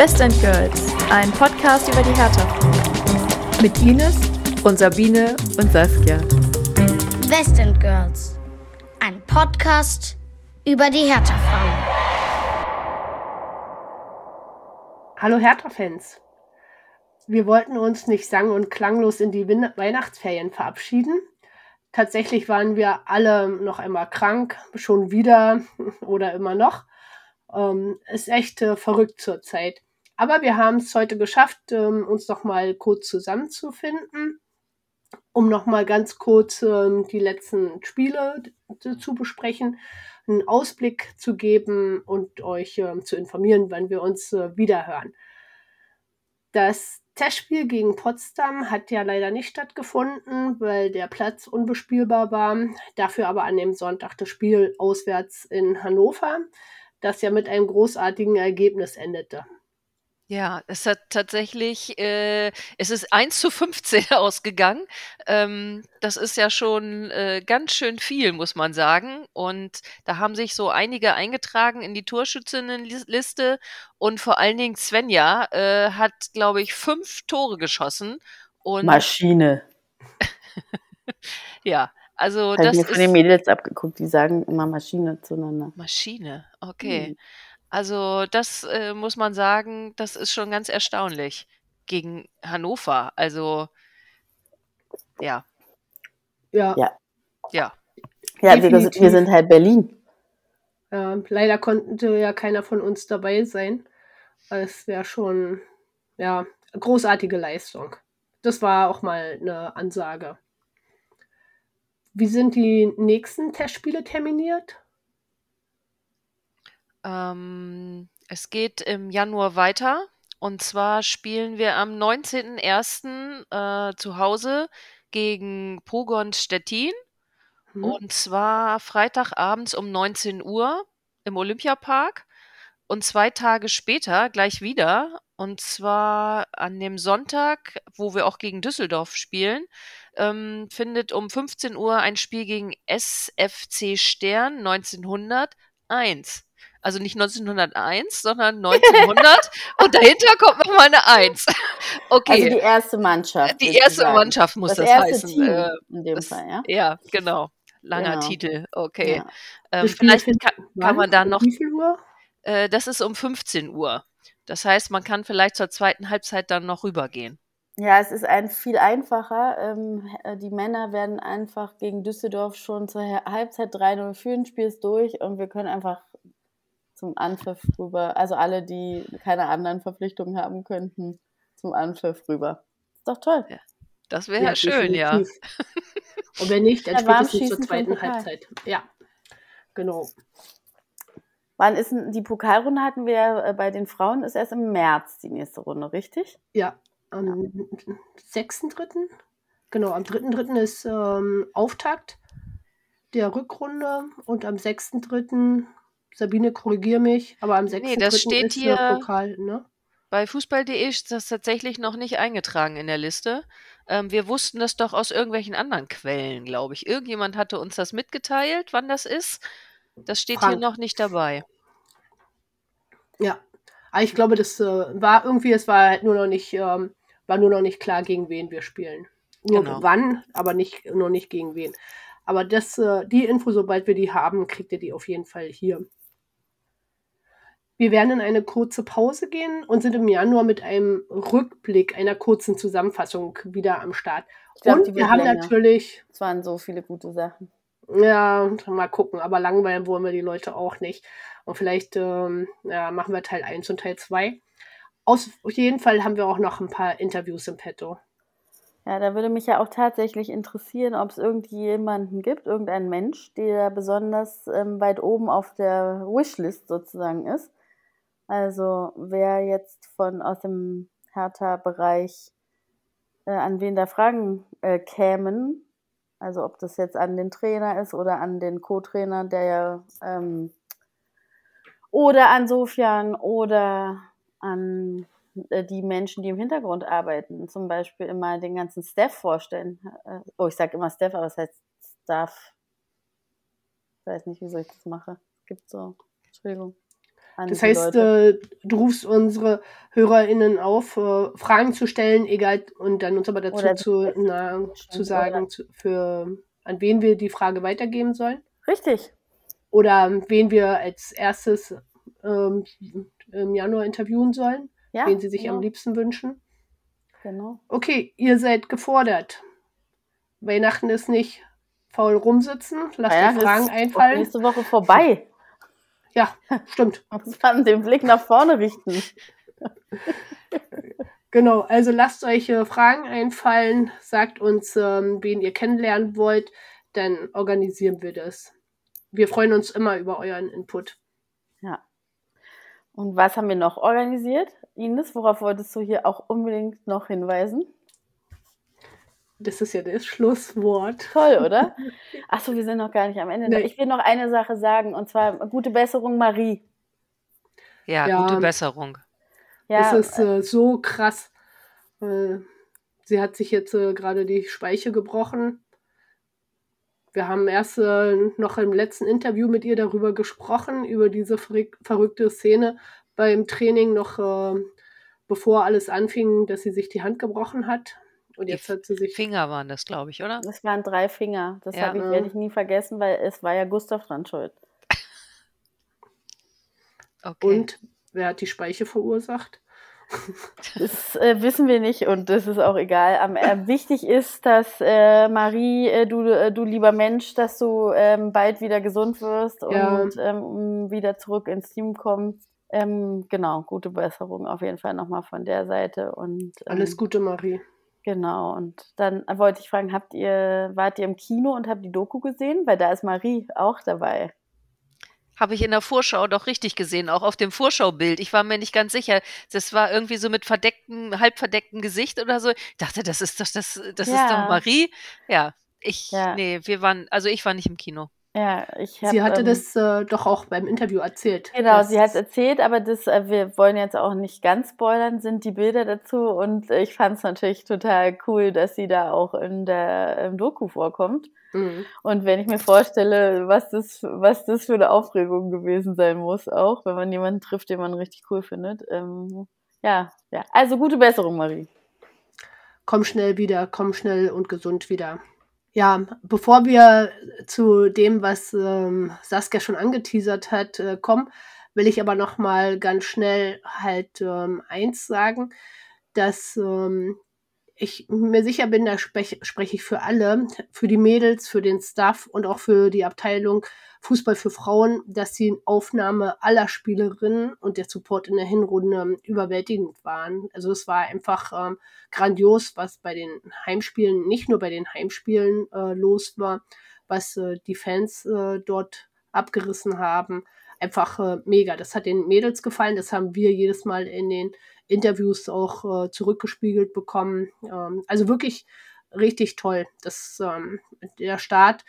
Best and Girls, ein Podcast über die Hertha. Mit Ines und Sabine und Saskia. Best and Girls, ein Podcast über die Hertha Frauen. Hallo Hertha-Fans. Wir wollten uns nicht sang- und klanglos in die Win Weihnachtsferien verabschieden. Tatsächlich waren wir alle noch einmal krank, schon wieder oder immer noch. Ähm, ist echt äh, verrückt zurzeit. Aber wir haben es heute geschafft, ähm, uns noch mal kurz zusammenzufinden, um noch mal ganz kurz ähm, die letzten Spiele zu besprechen, einen Ausblick zu geben und euch ähm, zu informieren, wann wir uns äh, wiederhören. Das Testspiel gegen Potsdam hat ja leider nicht stattgefunden, weil der Platz unbespielbar war. Dafür aber an dem Sonntag das Spiel auswärts in Hannover, das ja mit einem großartigen Ergebnis endete. Ja, es hat tatsächlich, äh, es ist 1 zu 15 ausgegangen. Ähm, das ist ja schon äh, ganz schön viel, muss man sagen. Und da haben sich so einige eingetragen in die Torschützinnenliste. Und vor allen Dingen Svenja äh, hat, glaube ich, fünf Tore geschossen. Und Maschine. ja, also Habe ich das mir von den ist Mädels abgeguckt, die sagen immer Maschine zueinander. Maschine, okay. Hm. Also das äh, muss man sagen, das ist schon ganz erstaunlich gegen Hannover. Also ja, Ja, Ja. ja. Ja, wir, sind- wir sind halt Berlin. äh, leider konnte ja keiner von uns dabei sein. Es wäre schon, ja, großartige Leistung. Das war auch mal eine Ansage. Wie sind die nächsten Testspiele terminiert? Ähm, es geht im Januar weiter. Und zwar spielen wir am 19.01. Äh, zu Hause gegen Pogon Stettin. Hm? Und zwar Freitagabends um 19 Uhr im Olympiapark. Und zwei Tage später gleich wieder. Und zwar an dem Sonntag, wo wir auch gegen Düsseldorf spielen, ähm, findet um 15 Uhr ein Spiel gegen SFC Stern 1901. Also nicht 1901, sondern 1900. und dahinter kommt noch mal eine 1. Also Okay, die erste Mannschaft. die erste sozusagen. Mannschaft muss das das, erste heißen. Team Äh, in dem das, Fall, ja? ja, genau. Langer Genau. Titel. Okay. Ja. Ähm, vielleicht kann, kann man da noch Wie viel Uhr? äh, das ist um 15 Uhr. Das heißt, man kann vielleicht zur zweiten Halbzeit dann noch rübergehen. Ja, es ist ein viel einfacher. Ähm, äh, die Männer werden einfach gegen Düsseldorf schon zur Halbzeit 3-0 führen, Spiel ist durch und wir können einfach zum Anpfiff rüber. Also alle, die keine anderen Verpflichtungen haben könnten, zum Anpfiff rüber. Ist doch toll. Das wäre ja, schön, ja. definitiv. Und wenn nicht, dann Ja, spätestens zur zweiten. Halbzeit. Ja, genau. Wann ist die Pokalrunde hatten wir ja äh, bei den Frauen, ist erst im März die nächste Runde, richtig? Ja, am 6.3. Genau, am 3.3. ist ähm, Auftakt der Rückrunde und am 6.3. Sabine, korrigier mich, aber am 6.3. Nee, das steht ist hier- Pokal, ne? Bei Fußball.de ist das tatsächlich noch nicht eingetragen in der Liste. Ähm, wir wussten das doch aus irgendwelchen anderen Quellen, glaube ich. Irgendjemand hatte uns das mitgeteilt, wann das ist. Das steht Frank. hier noch nicht dabei. Ja. Aber ich glaube, das äh, war irgendwie, es war halt nur noch nicht, ähm, war nur noch nicht klar, gegen wen wir spielen. Nur Genau. wann, aber nicht, nur nicht gegen wen. Aber das, äh, die Info, sobald wir die haben, kriegt ihr die auf jeden Fall hier. Wir werden in eine kurze Pause gehen und sind im Januar mit einem Rückblick, einer kurzen Zusammenfassung wieder am Start. Ich glaub, und wir haben länger. natürlich, Es waren so viele gute Sachen. ja, mal gucken, aber langweilen wollen wir die Leute auch nicht. Und vielleicht ähm, ja, machen wir Teil 1 und Teil 2. Aus, auf jeden Fall haben wir auch noch ein paar Interviews im Petto. Ja, da würde mich ja auch tatsächlich interessieren, ob es irgendjemanden gibt, irgendeinen Mensch, der besonders ähm, weit oben auf der Wishlist sozusagen ist. Also wer jetzt von aus dem Hertha-Bereich äh, an wen da Fragen äh, kämen, also ob das jetzt an den Trainer ist oder an den Co-Trainer, der ja ähm, oder an Sofian oder an äh, die Menschen, die im Hintergrund arbeiten, zum Beispiel immer den ganzen Staff vorstellen. Äh, Oh, ich sage immer Staff, aber es heißt Staff. Ich weiß nicht, wieso ich das mache. Es gibt so, Entschuldigung. Das heißt, äh, du rufst unsere HörerInnen auf, äh, Fragen zu stellen, egal, und dann uns aber dazu Oder zu, na, zu sagen, zu, für, an wen wir die Frage weitergeben sollen. Richtig. Oder wen wir als erstes ähm, im Januar interviewen sollen, Ja, wen sie sich genau, am liebsten wünschen. Genau. Okay, ihr seid gefordert. Weihnachten ist nicht faul rumsitzen, lasst Weihnachten euch Fragen einfallen. nächste Woche vorbei. Ja, stimmt. Man den Blick nach vorne richten. Genau, also lasst euch äh, Fragen einfallen, sagt uns, ähm, wen ihr kennenlernen wollt, dann organisieren wir das. Wir freuen uns immer über euren Input. Ja. Und was haben wir noch organisiert? Ines, worauf wolltest du hier auch unbedingt noch hinweisen? Das ist ja das Schlusswort. Toll, oder? Achso, wir sind noch gar nicht am Ende. Nee. Ich will noch eine Sache sagen, und zwar gute Besserung, Marie. Ja, Ja. gute Besserung. Ja, das ist äh, so krass. Äh, sie hat sich jetzt äh, gerade die Speiche gebrochen. Wir haben erst äh, noch im letzten Interview mit ihr darüber gesprochen, über diese verrück- verrückte Szene beim Training, noch äh, bevor alles anfing, dass sie sich die Hand gebrochen hat. Und Die jetzt hat sie sich. Finger waren das, glaube ich, oder? das waren drei Finger. Das Ja. habe ich, werde ich nie vergessen, weil es war ja Gustav dran schuld. Okay. Und wer hat die Speiche verursacht? Das äh, wissen wir nicht und das ist auch egal. Am, äh, wichtig ist, dass äh, Marie, äh, du, äh, du lieber Mensch, dass du ähm, bald wieder gesund wirst Ja. und ähm, wieder zurück ins Team kommst. Ähm, genau, gute Besserung auf jeden Fall nochmal von der Seite. Und, ähm, Alles Gute, Marie. Genau, und dann wollte ich fragen, habt ihr, wart ihr im Kino und habt die Doku gesehen? Weil da ist Marie auch dabei. Habe ich in der Vorschau doch richtig gesehen, auch auf dem Vorschaubild. Ich war mir nicht ganz sicher. Das war irgendwie so mit verdecktem, halb verdecktem Gesicht oder so. Ich dachte, das ist doch das, das ist Ja. doch Marie. Ja, ich, Ja. nee, wir waren, also ich war nicht im Kino. Ja, ich hab, sie hatte ähm, das äh, doch auch beim Interview erzählt. Genau, sie hat erzählt, aber das, äh, wir wollen jetzt auch nicht ganz spoilern, sind die Bilder dazu und ich fand es natürlich total cool, dass sie da auch in der im Doku vorkommt. Mhm. Und wenn ich mir vorstelle, was das, was das für eine Aufregung gewesen sein muss, auch wenn man jemanden trifft, den man richtig cool findet. Ähm, ja, ja. Also gute Besserung, Marie. komm schnell wieder, komm schnell und gesund wieder. Ja, bevor wir zu dem, was ähm, Saskia schon angeteasert hat, äh, kommen, will ich aber noch mal ganz schnell halt ähm, eins sagen, dass ähm, ich mir sicher bin, da sprech, spreche ich für alle, für die Mädels, für den Staff und auch für die Abteilung Fußball für Frauen, dass die Aufnahme aller Spielerinnen und der Support in der Hinrunde überwältigend waren. Also es war einfach ähm, grandios, was bei den Heimspielen, nicht nur bei den Heimspielen äh, los war, was äh, die Fans äh, dort abgerissen haben. Einfach äh, mega. Das hat den Mädels gefallen. Das haben wir jedes Mal in den Interviews auch äh, zurückgespiegelt bekommen. Ähm, also wirklich richtig toll. Das, ähm, der Start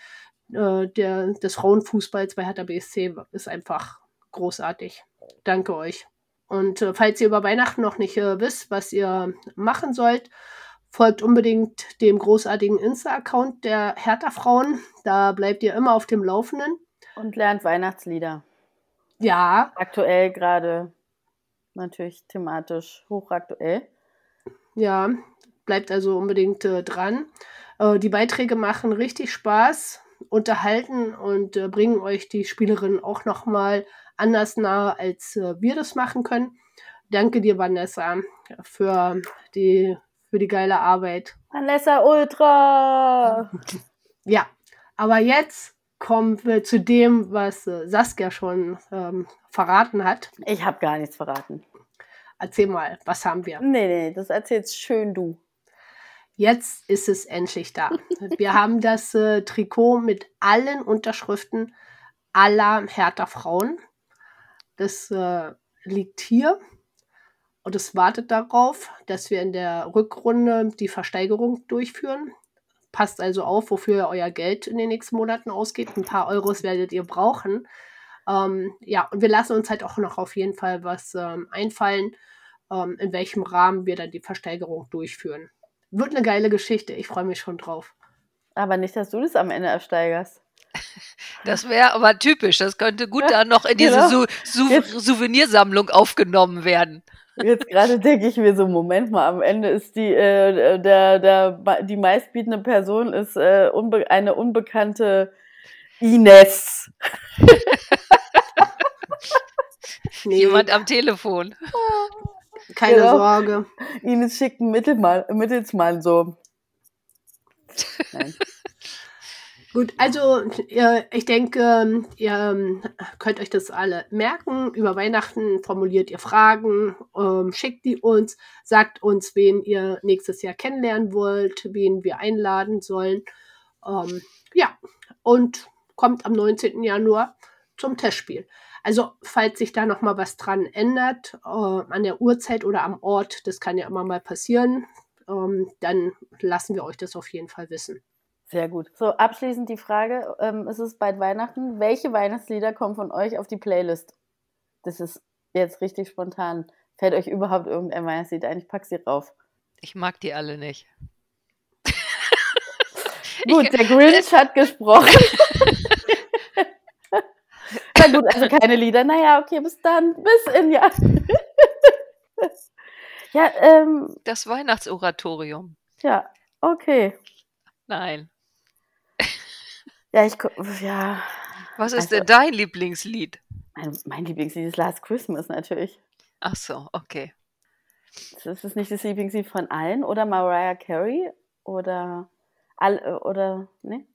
äh, der, des Frauenfußballs bei Hertha BSC ist einfach großartig. Danke euch. Und äh, falls ihr über Weihnachten noch nicht äh, wisst, was ihr machen sollt, folgt unbedingt dem großartigen Insta-Account der Hertha-Frauen. Da bleibt ihr immer auf dem Laufenden. Und lernt Weihnachtslieder. Ja, Aktuell gerade natürlich thematisch hochaktuell. ja, bleibt also unbedingt äh, dran. Äh, die Beiträge machen richtig Spaß, unterhalten und äh, bringen euch die Spielerinnen auch nochmal anders nahe, als äh, wir das machen können. Danke dir, Vanessa, für die, für die geile Arbeit. Vanessa Ultra! Ja, aber jetzt kommen wir zu dem, was äh, Saskia schon ähm, verraten hat. Ich habe gar nichts verraten. Erzähl mal, was haben wir? Nee, nee, das erzählst schön du. Jetzt ist es endlich da. Wir haben das äh, Trikot mit allen Unterschriften aller Hertha Frauen. Das äh, liegt hier und es wartet darauf, dass wir in der Rückrunde die Versteigerung durchführen. Passt also auf, wofür euer Geld in den nächsten Monaten ausgeht. Ein paar Euros werdet ihr brauchen. Ähm, ja, und wir lassen uns halt auch noch auf jeden Fall was ähm, einfallen, ähm, in welchem Rahmen wir dann die Versteigerung durchführen. Wird eine geile Geschichte. Ich freue mich schon drauf. Aber nicht, dass du das am Ende ersteigerst. Das wäre aber typisch. Das könnte gut dann noch in diese Genau. Sou Sou Jetzt- Souvenirsammlung aufgenommen werden. Jetzt gerade denke ich mir so, Moment mal, am Ende ist die, äh, der, der, die meistbietende Person ist äh, unbe eine unbekannte Ines. Nee, Jemand am Telefon. keine Genau. Sorge. Ines schickt einen Mittelmann, Mittelsmann so. Nein. Gut, also ihr, ich denke, ihr ähm, könnt euch das alle merken. Über Weihnachten formuliert ihr Fragen, ähm, schickt die uns, sagt uns, wen ihr nächstes Jahr kennenlernen wollt, wen wir einladen sollen. Ähm, ja, und kommt am 19. Januar zum Testspiel. Also, falls sich da noch mal was dran ändert, äh, an der Uhrzeit oder am Ort, das kann ja immer mal passieren, ähm, dann lassen wir euch das auf jeden Fall wissen. Sehr gut. So, abschließend die Frage, ähm, es ist bald Weihnachten. Welche Weihnachtslieder kommen von euch auf die Playlist? Das ist jetzt richtig spontan. Fällt euch überhaupt irgendein Weihnachtslied ein? Ich pack sie rauf. Ich mag die alle nicht. Gut, der Grinch hat gesprochen. Gut, also keine Lieder. Naja, okay, bis dann. Bis in ja. ja, ähm, Das Weihnachtsoratorium. ja, okay. Nein. Ja, ich, ja. Was ist Also- denn dein Lieblingslied? Mein, mein Lieblingslied ist Last Christmas natürlich. Ach so, okay. Ist das nicht das Lieblingslied von allen? Oder Mariah Carey? Oder, all, oder, ne?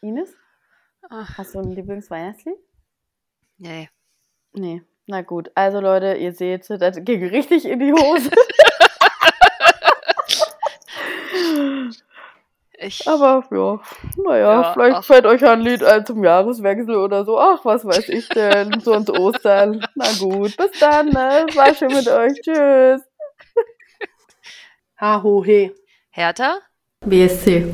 Ines? Ach, Hast du ein Lieblingsweihnachtslied? Nee. Nee. Na gut, also Leute, ihr seht, das ging richtig in die Hose. Ich, Aber ja, naja, Ja, vielleicht ach. fällt euch ein Lied ein zum Jahreswechsel oder so. Ach, was weiß ich denn, sonst Ostern. Na gut, bis dann, ne? War schön mit euch. Tschüss. Ha, ho, he. Hertha? BSC.